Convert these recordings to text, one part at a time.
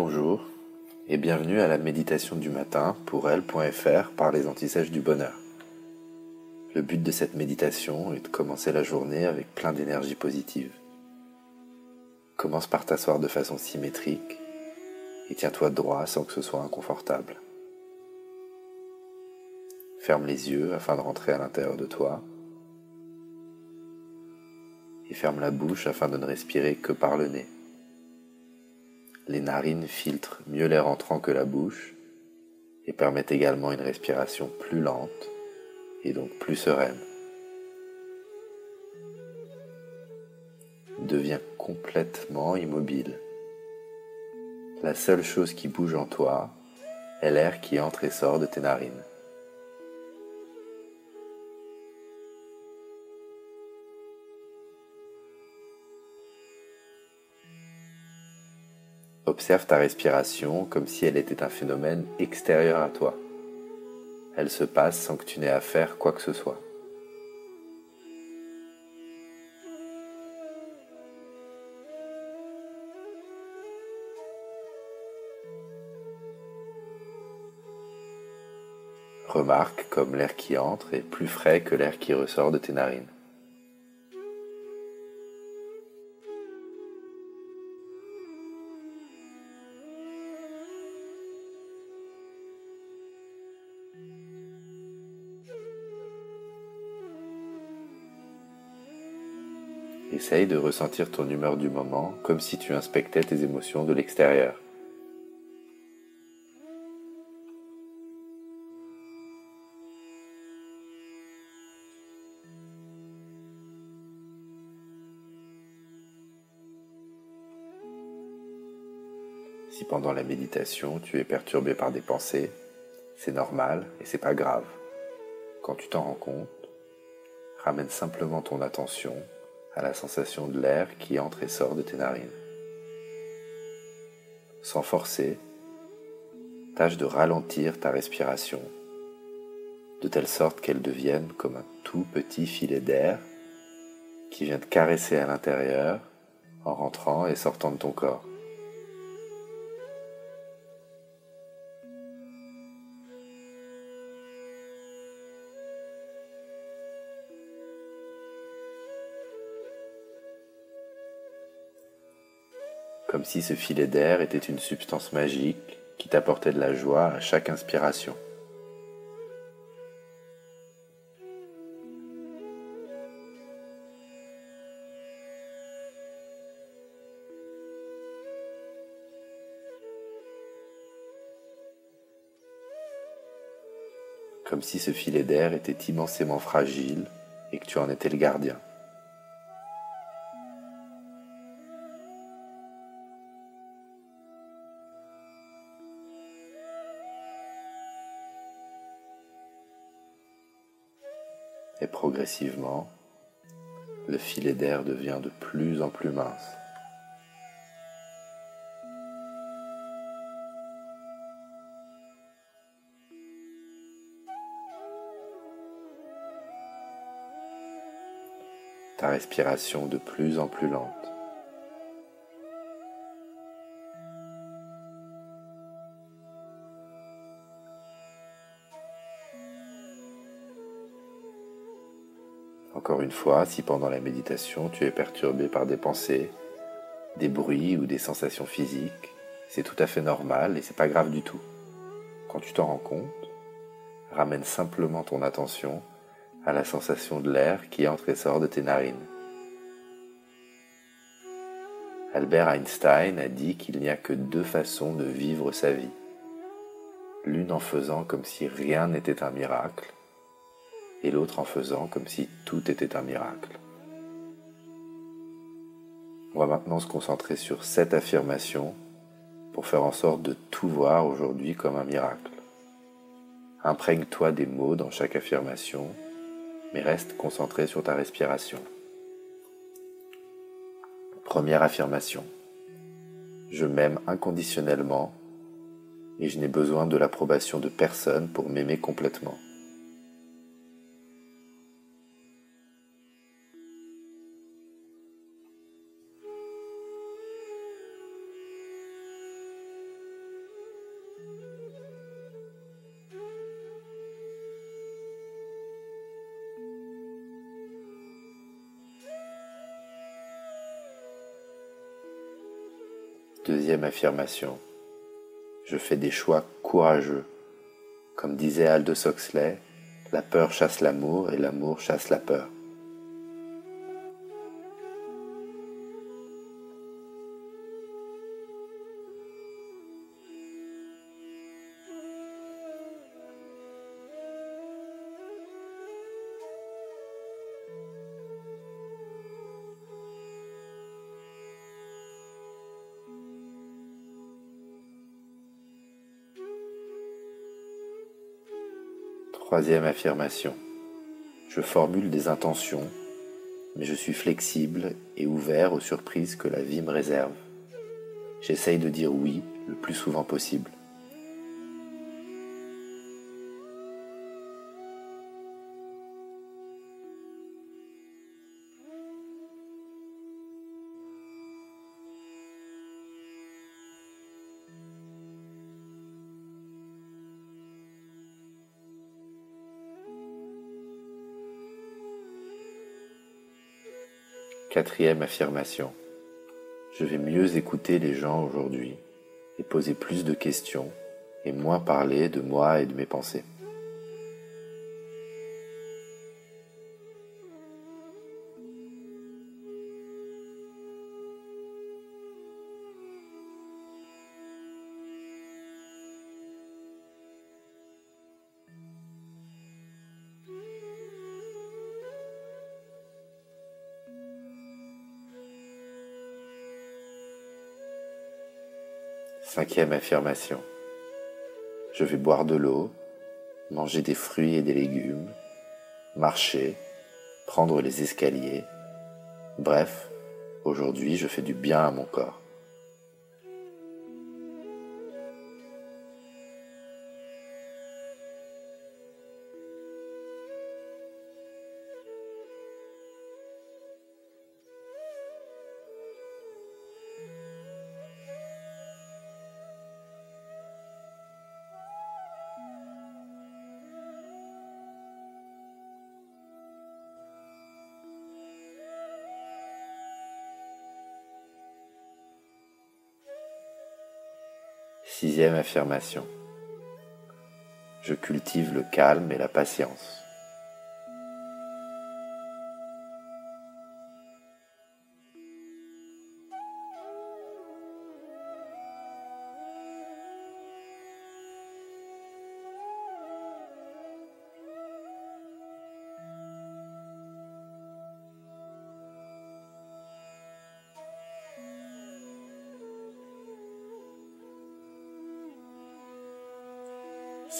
Bonjour et bienvenue à la méditation du matin pour elle.fr par les antisèches du bonheur. Le but de cette méditation est de commencer la journée avec plein d'énergie positive. Commence par t'asseoir de façon symétrique et tiens-toi droit sans que ce soit inconfortable. Ferme les yeux afin de rentrer à l'intérieur de toi et ferme la bouche afin de ne respirer que par le nez. Les narines filtrent mieux l'air entrant que la bouche et permettent également une respiration plus lente et donc plus sereine. Deviens complètement immobile. La seule chose qui bouge en toi est l'air qui entre et sort de tes narines. Observe ta respiration comme si elle était un phénomène extérieur à toi elle se passe sans que tu n'aies à faire quoi que ce soit. Remarque comme l'air qui entre est plus frais que l'air qui ressort de tes narines. Essaye de ressentir ton humeur du moment comme si tu inspectais tes émotions de l'extérieur. Si pendant la méditation tu es perturbé par des pensées, c'est normal et c'est pas grave. Quand tu t'en rends compte, ramène simplement ton attention à la sensation de l'air qui entre et sort de tes narines. Sans forcer, tâche de ralentir ta respiration, de telle sorte qu'elle devienne comme un tout petit filet d'air qui vient te caresser à l'intérieur en rentrant et sortant de ton corps. Comme si ce filet d'air était une substance magique qui t'apportait de la joie à chaque inspiration. Comme si ce filet d'air était immensément fragile et que tu en étais le gardien. Et progressivement, le filet d'air devient de plus en plus mince. ta respiration de plus en plus lente. Encore une fois, si pendant la méditation tu es perturbé par des pensées, des bruits ou des sensations physiques, c'est tout à fait normal et c'est pas grave du tout. Quand tu t'en rends compte, ramène simplement ton attention à la sensation de l'air qui entre et sort de tes narines. Albert Einstein a dit qu'il n'y a que deux façons de vivre sa vie. L'une en faisant comme si rien n'était un miracle, et l'autre en faisant comme si tout était un miracle. On va maintenant se concentrer sur cette affirmation pour faire en sorte de tout voir aujourd'hui comme un miracle. Imprègne-toi des mots dans chaque affirmation mais reste concentré sur ta respiration. Première affirmation. Je m'aime inconditionnellement et je n'ai besoin de l'approbation de personne pour m'aimer complètement. Deuxième affirmation. Je fais des choix courageux. Comme disait Aldous Huxley, la peur chasse l'amour et l'amour chasse la peur. Troisième affirmation. Je formule des intentions, mais je suis flexible et ouvert aux surprises que la vie me réserve. J'essaye de dire oui le plus souvent possible. Quatrième affirmation. Je vais mieux écouter les gens aujourd'hui et poser plus de questions et moins parler de moi et de mes pensées. Cinquième affirmation. Je vais boire de l'eau, manger des fruits et des légumes, marcher, prendre les escaliers. Bref, aujourd'hui je fais du bien à mon corps. Sixième affirmation. Je cultive le calme et la patience.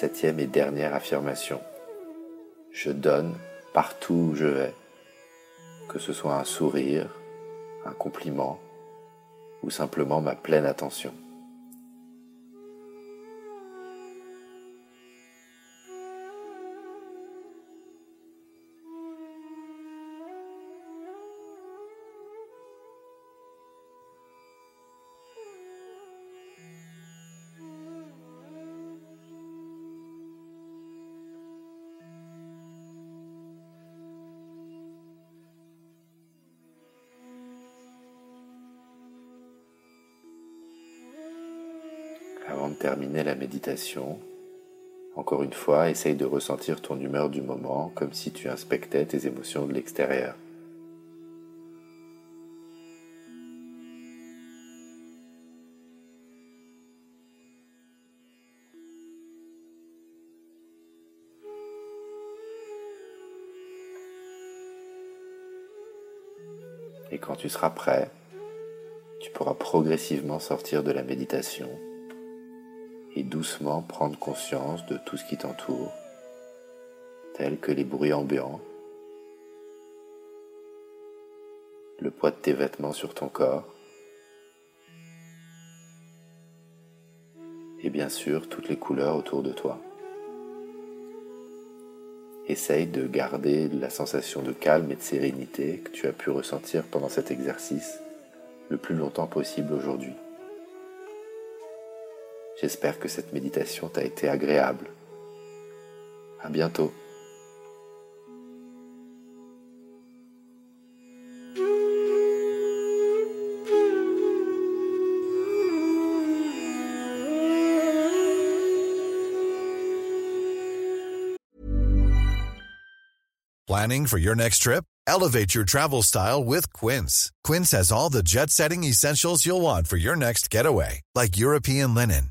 Septième et dernière affirmation. Je donne partout où je vais, que ce soit un sourire, un compliment ou simplement ma pleine attention. Avant de terminer la méditation, encore une fois, essaye de ressentir ton humeur du moment comme si tu inspectais tes émotions de l'extérieur. Et quand tu seras prêt, tu pourras progressivement sortir de la méditation et doucement prendre conscience de tout ce qui t'entoure, tels que les bruits ambiants, le poids de tes vêtements sur ton corps, et bien sûr toutes les couleurs autour de toi. Essaye de garder la sensation de calme et de sérénité que tu as pu ressentir pendant cet exercice le plus longtemps possible aujourd'hui. J'espère que cette méditation t'a été agréable. À bientôt. Planning for your next trip? Elevate your travel style with Quince. Quince has all the jet setting essentials you'll want for your next getaway, like European linen,